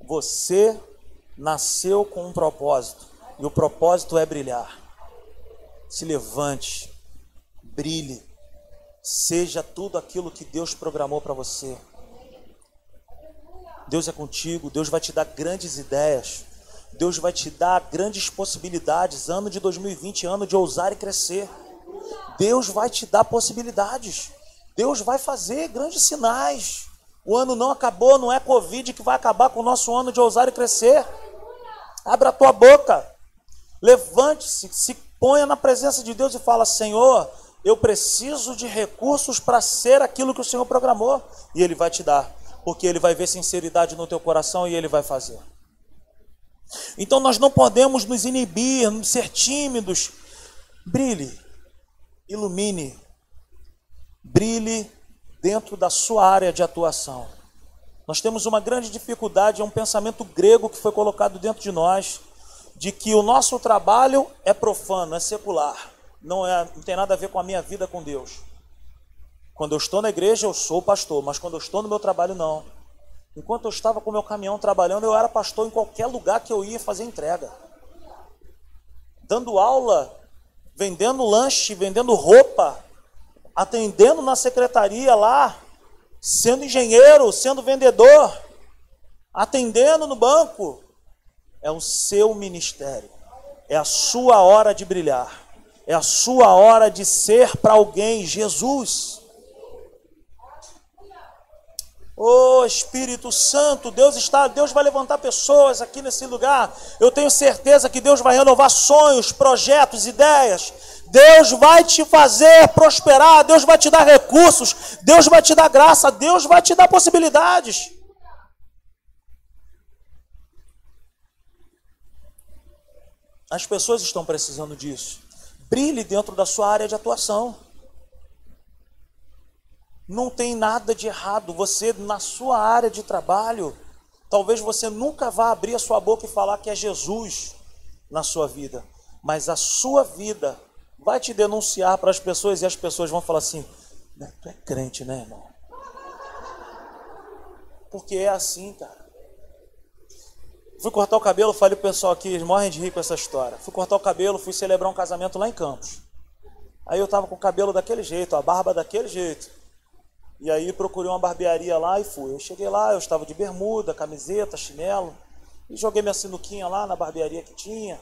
Você nasceu com um propósito, e o propósito é brilhar. Se levante, brilhe, Seja tudo aquilo que Deus programou para você. Deus é contigo, Deus vai te dar grandes ideias. Deus vai te dar grandes possibilidades. Ano de 2020, ano de ousar e crescer. Deus vai te dar possibilidades. Deus vai fazer grandes sinais. O ano não acabou, não é Covid que vai acabar com o nosso ano de ousar e crescer. Abra a tua boca. Levante-se, se ponha na presença de Deus e fala: Senhor, eu preciso de recursos para ser aquilo que o Senhor programou. E Ele vai te dar, porque Ele vai ver sinceridade no teu coração e Ele vai fazer. Então nós não podemos nos inibir, ser tímidos. Brilhe, ilumine, brilhe dentro da sua área de atuação. Nós temos uma grande dificuldade, é um pensamento grego que foi colocado dentro de nós, de que o nosso trabalho é profano, é secular não, é, não tem nada a ver com a minha vida com Deus. Quando eu estou na igreja, eu sou pastor, mas quando eu estou no meu trabalho, não. Enquanto eu estava com meu caminhão trabalhando, eu era pastor em qualquer lugar que eu ia fazer entrega. Dando aula, vendendo lanche, vendendo roupa, atendendo na secretaria lá, sendo engenheiro, sendo vendedor, atendendo no banco. É o seu ministério, é a sua hora de brilhar. É a sua hora de ser para alguém Jesus. Oh Espírito Santo, Deus está, Deus vai levantar pessoas aqui nesse lugar. Eu tenho certeza que Deus vai renovar sonhos, projetos, ideias. Deus vai te fazer prosperar, Deus vai te dar recursos, Deus vai te dar graça, Deus vai te dar possibilidades. As pessoas estão precisando disso. Brilhe dentro da sua área de atuação. Não tem nada de errado. Você, na sua área de trabalho, talvez você nunca vá abrir a sua boca e falar que é Jesus na sua vida. Mas a sua vida vai te denunciar para as pessoas e as pessoas vão falar assim: Tu é crente, né, irmão? Porque é assim, cara. Fui cortar o cabelo, falei pro pessoal aqui, eles morrem de rir com essa história. Fui cortar o cabelo, fui celebrar um casamento lá em Campos. Aí eu tava com o cabelo daquele jeito, a barba daquele jeito. E aí procurei uma barbearia lá e fui. Eu cheguei lá, eu estava de bermuda, camiseta, chinelo. E joguei minha sinuquinha lá na barbearia que tinha.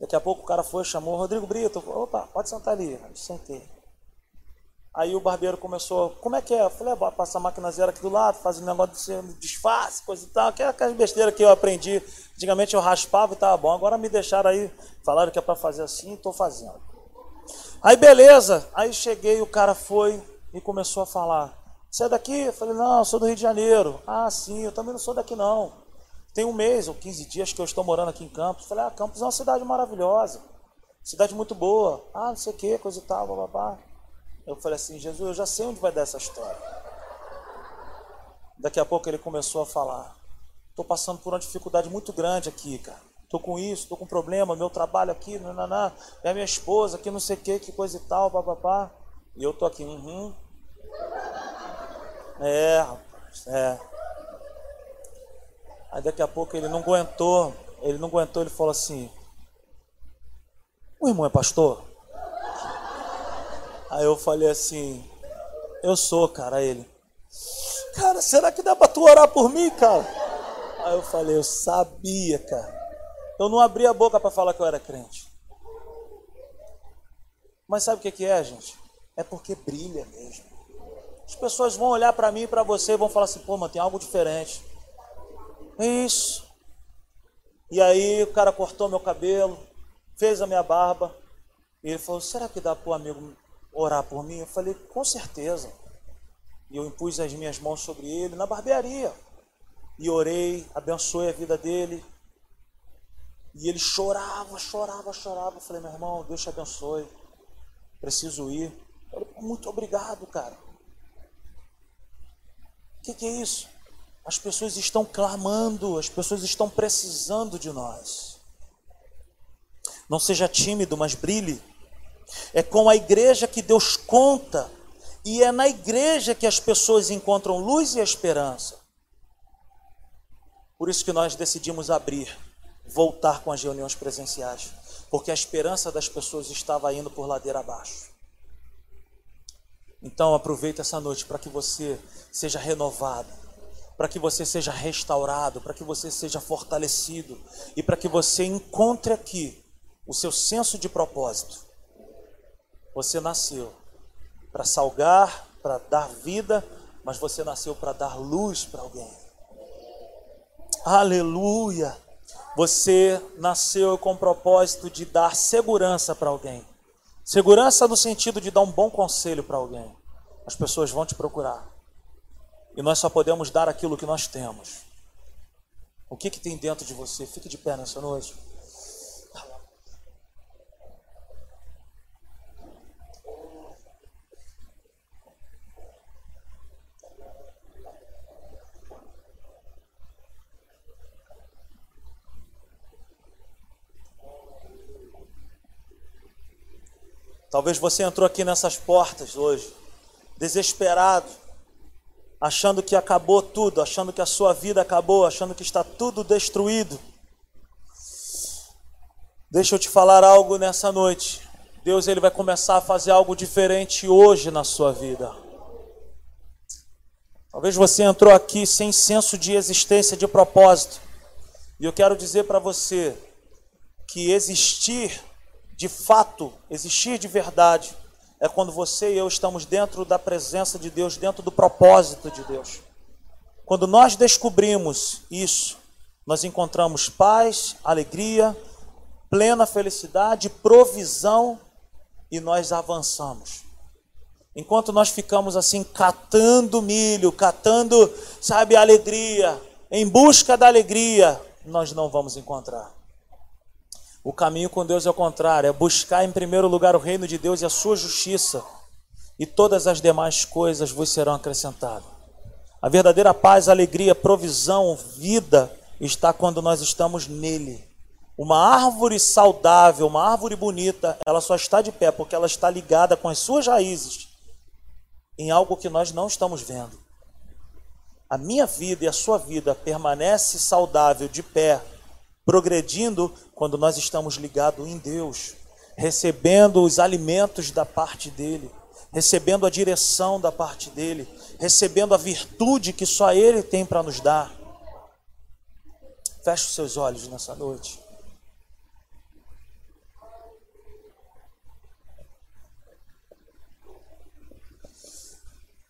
Daqui a pouco o cara foi, chamou Rodrigo Brito. Opa, pode sentar ali. Eu sentei. Aí o barbeiro começou, como é que é? Eu falei, ah, passa a máquina zero aqui do lado, faz um negócio de disfarce, coisa e tal, é aquelas besteiras que eu aprendi. Antigamente eu raspava e estava bom, agora me deixaram aí, falaram que é para fazer assim, estou fazendo. Aí beleza, aí cheguei, o cara foi e começou a falar, você é daqui? Eu falei, não, eu sou do Rio de Janeiro. Ah, sim, eu também não sou daqui não. Tem um mês ou 15 dias que eu estou morando aqui em Campos. Eu falei, ah, Campos é uma cidade maravilhosa, cidade muito boa. Ah, não sei o que, coisa e tal, babá. Eu falei assim, Jesus, eu já sei onde vai dar essa história. Daqui a pouco ele começou a falar. Estou passando por uma dificuldade muito grande aqui, cara. Estou com isso, estou com problema, meu trabalho aqui, nananá, é minha esposa aqui, não sei o que, que coisa e tal, papapá. E eu tô aqui, uhum. É, rapaz, é. Aí daqui a pouco ele não aguentou, ele não aguentou, ele falou assim, o irmão é pastor? Aí eu falei assim, eu sou, cara, ele. Cara, será que dá pra tu orar por mim, cara? Aí eu falei, eu sabia, cara. Eu não abri a boca para falar que eu era crente. Mas sabe o que é, gente? É porque brilha mesmo. As pessoas vão olhar para mim e para você e vão falar assim, pô, mas tem algo diferente. Isso. E aí o cara cortou meu cabelo, fez a minha barba. E ele falou, será que dá para o amigo orar por mim? Eu falei, com certeza. E eu impus as minhas mãos sobre ele na barbearia. E orei, abençoei a vida dele. E ele chorava, chorava, chorava. Eu falei, meu irmão, Deus te abençoe. Preciso ir. Muito obrigado, cara. O que, que é isso? As pessoas estão clamando, as pessoas estão precisando de nós. Não seja tímido, mas brilhe. É com a igreja que Deus conta, e é na igreja que as pessoas encontram luz e esperança. Por isso que nós decidimos abrir, voltar com as reuniões presenciais, porque a esperança das pessoas estava indo por ladeira abaixo. Então aproveite essa noite para que você seja renovado, para que você seja restaurado, para que você seja fortalecido e para que você encontre aqui o seu senso de propósito. Você nasceu para salgar, para dar vida, mas você nasceu para dar luz para alguém. Aleluia! Você nasceu com o propósito de dar segurança para alguém. Segurança no sentido de dar um bom conselho para alguém. As pessoas vão te procurar. E nós só podemos dar aquilo que nós temos. O que, que tem dentro de você? Fique de pé nessa noite. Talvez você entrou aqui nessas portas hoje, desesperado, achando que acabou tudo, achando que a sua vida acabou, achando que está tudo destruído. Deixa eu te falar algo nessa noite. Deus ele vai começar a fazer algo diferente hoje na sua vida. Talvez você entrou aqui sem senso de existência, de propósito. E eu quero dizer para você que existir de fato, existir de verdade, é quando você e eu estamos dentro da presença de Deus, dentro do propósito de Deus. Quando nós descobrimos isso, nós encontramos paz, alegria, plena felicidade, provisão e nós avançamos. Enquanto nós ficamos assim catando milho, catando, sabe, alegria, em busca da alegria, nós não vamos encontrar. O caminho com Deus é o contrário, é buscar em primeiro lugar o reino de Deus e a sua justiça, e todas as demais coisas vos serão acrescentadas. A verdadeira paz, alegria, provisão, vida está quando nós estamos nele. Uma árvore saudável, uma árvore bonita, ela só está de pé porque ela está ligada com as suas raízes em algo que nós não estamos vendo. a minha vida e a sua vida permanece saudável, de pé, progredindo quando nós estamos ligados em Deus, recebendo os alimentos da parte dele, recebendo a direção da parte dele, recebendo a virtude que só ele tem para nos dar. Feche os seus olhos nessa noite.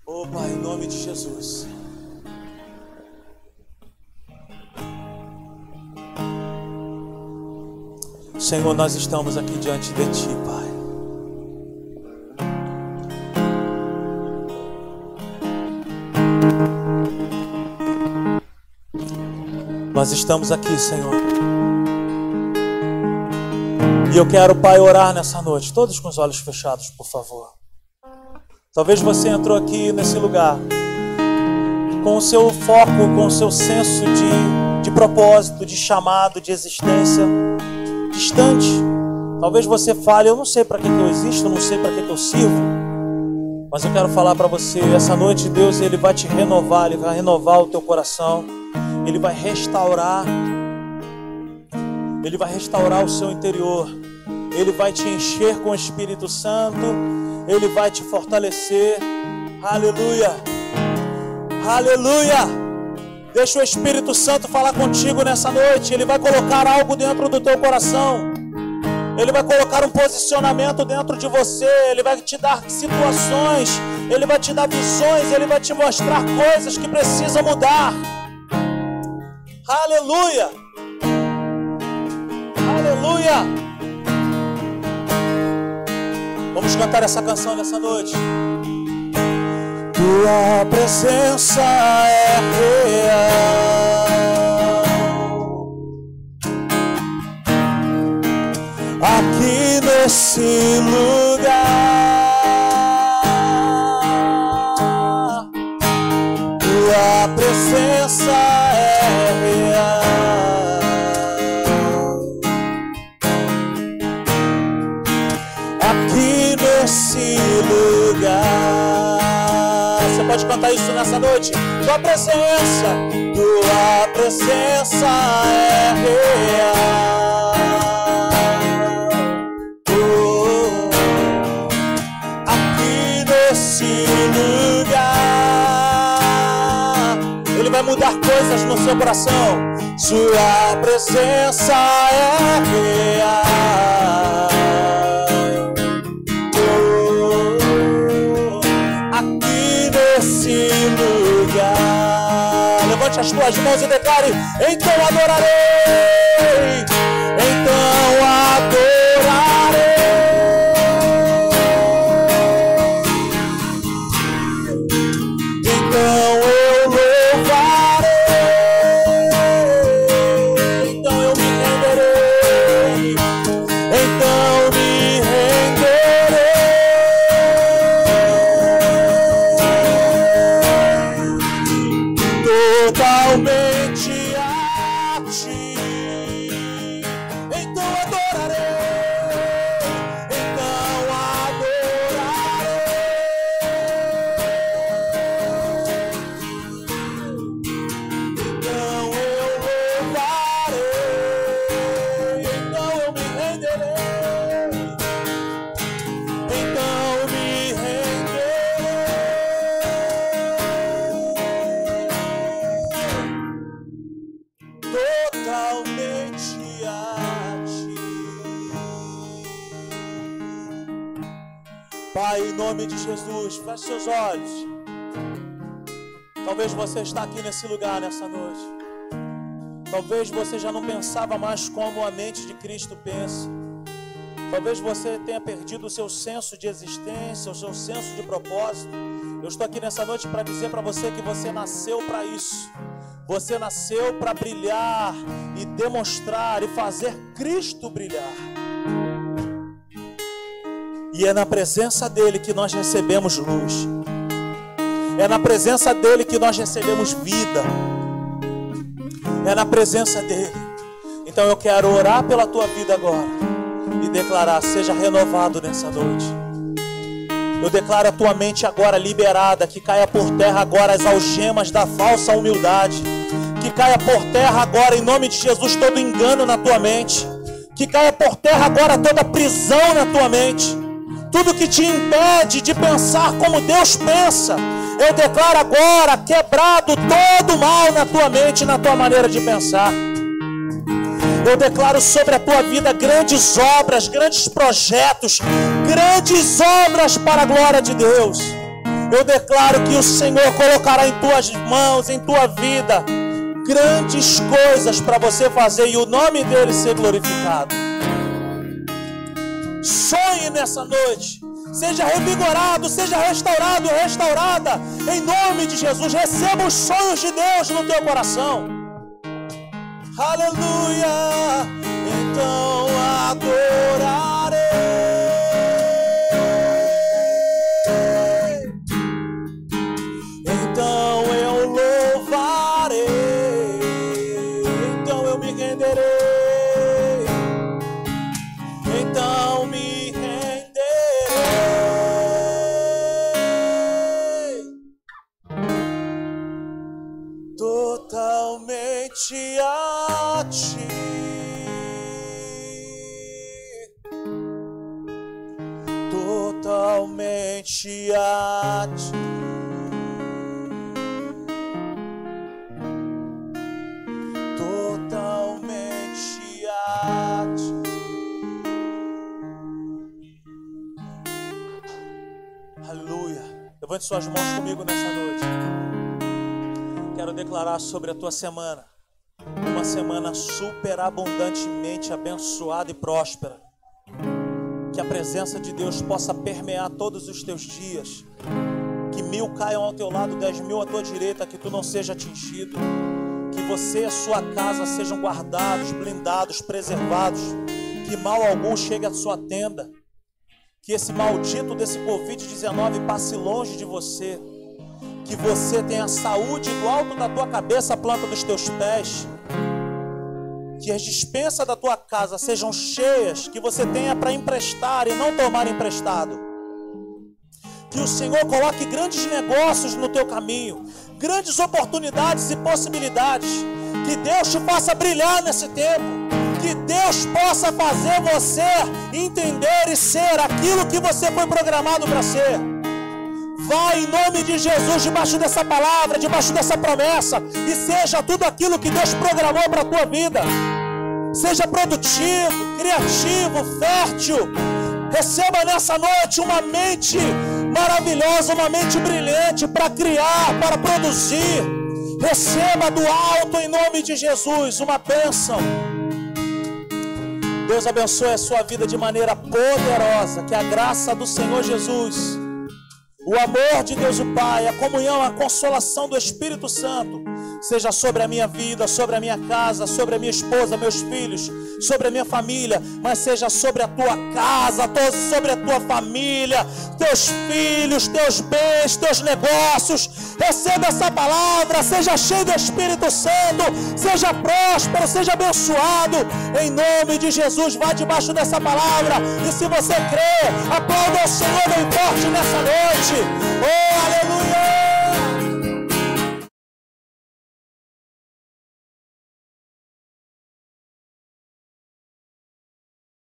Oh Pai, em nome de Jesus. Senhor, nós estamos aqui diante de Ti, Pai. Nós estamos aqui, Senhor. E eu quero, Pai, orar nessa noite, todos com os olhos fechados, por favor. Talvez você entrou aqui nesse lugar com o seu foco, com o seu senso de, de propósito, de chamado, de existência distante. Talvez você fale, eu não sei para que, que eu existo, eu não sei para que, que eu sirvo. Mas eu quero falar para você, essa noite Deus ele vai te renovar, ele vai renovar o teu coração, ele vai restaurar, ele vai restaurar o seu interior, ele vai te encher com o Espírito Santo, ele vai te fortalecer. Aleluia. Aleluia. Deixa o Espírito Santo falar contigo nessa noite. Ele vai colocar algo dentro do teu coração. Ele vai colocar um posicionamento dentro de você. Ele vai te dar situações. Ele vai te dar visões. Ele vai te mostrar coisas que precisam mudar. Aleluia. Aleluia. Vamos cantar essa canção nessa noite. Tua presença é real. Aqui nesse lugar. Tua presença, tua presença é real. Oh, aqui nesse lugar, Ele vai mudar coisas no seu coração. Sua presença é real. Então adorarei, Feche seus olhos. Talvez você está aqui nesse lugar nessa noite. Talvez você já não pensava mais como a mente de Cristo pensa. Talvez você tenha perdido o seu senso de existência, o seu senso de propósito. Eu estou aqui nessa noite para dizer para você que você nasceu para isso. Você nasceu para brilhar e demonstrar e fazer Cristo brilhar. E é na presença dele que nós recebemos luz. É na presença dele que nós recebemos vida. É na presença dele. Então eu quero orar pela tua vida agora e declarar: seja renovado nessa noite. Eu declaro a tua mente agora liberada, que caia por terra agora as algemas da falsa humildade. Que caia por terra agora, em nome de Jesus, todo engano na tua mente. Que caia por terra agora toda prisão na tua mente. Tudo que te impede de pensar como Deus pensa. Eu declaro agora quebrado todo mal na tua mente, na tua maneira de pensar. Eu declaro sobre a tua vida grandes obras, grandes projetos, grandes obras para a glória de Deus. Eu declaro que o Senhor colocará em tuas mãos, em tua vida, grandes coisas para você fazer e o nome dele ser glorificado. Sonhe nessa noite. Seja revigorado, seja restaurado, restaurada. Em nome de Jesus, receba os sonhos de Deus no teu coração. Aleluia. Ti. Totalmente ti. Aleluia. Levante suas mãos comigo nessa noite. Quero declarar sobre a tua semana uma semana superabundantemente abençoada e próspera. Que a presença de Deus possa permear todos os teus dias. Que mil caiam ao teu lado, dez mil à tua direita, que tu não seja atingido. Que você e a sua casa sejam guardados, blindados, preservados. Que mal algum chegue à sua tenda. Que esse maldito desse Covid-19 passe longe de você. Que você tenha saúde do alto da tua cabeça à planta dos teus pés. Que as dispensas da tua casa sejam cheias, que você tenha para emprestar e não tomar emprestado. Que o Senhor coloque grandes negócios no teu caminho, grandes oportunidades e possibilidades. Que Deus te faça brilhar nesse tempo. Que Deus possa fazer você entender e ser aquilo que você foi programado para ser. Vai em nome de Jesus, debaixo dessa palavra, debaixo dessa promessa, e seja tudo aquilo que Deus programou para a tua vida. Seja produtivo, criativo, fértil. Receba nessa noite uma mente maravilhosa, uma mente brilhante para criar, para produzir. Receba do alto em nome de Jesus uma bênção. Deus abençoe a sua vida de maneira poderosa. Que a graça do Senhor Jesus, o amor de Deus o Pai, a comunhão, a consolação do Espírito Santo seja sobre a minha vida, sobre a minha casa, sobre a minha esposa, meus filhos, sobre a minha família, mas seja sobre a tua casa, sobre a tua família, teus filhos, teus bens, teus negócios. Receba essa palavra, seja cheio do Espírito Santo, seja próspero, seja abençoado. Em nome de Jesus, vá debaixo dessa palavra. E se você crê, aplauda o Senhor bem forte nessa noite.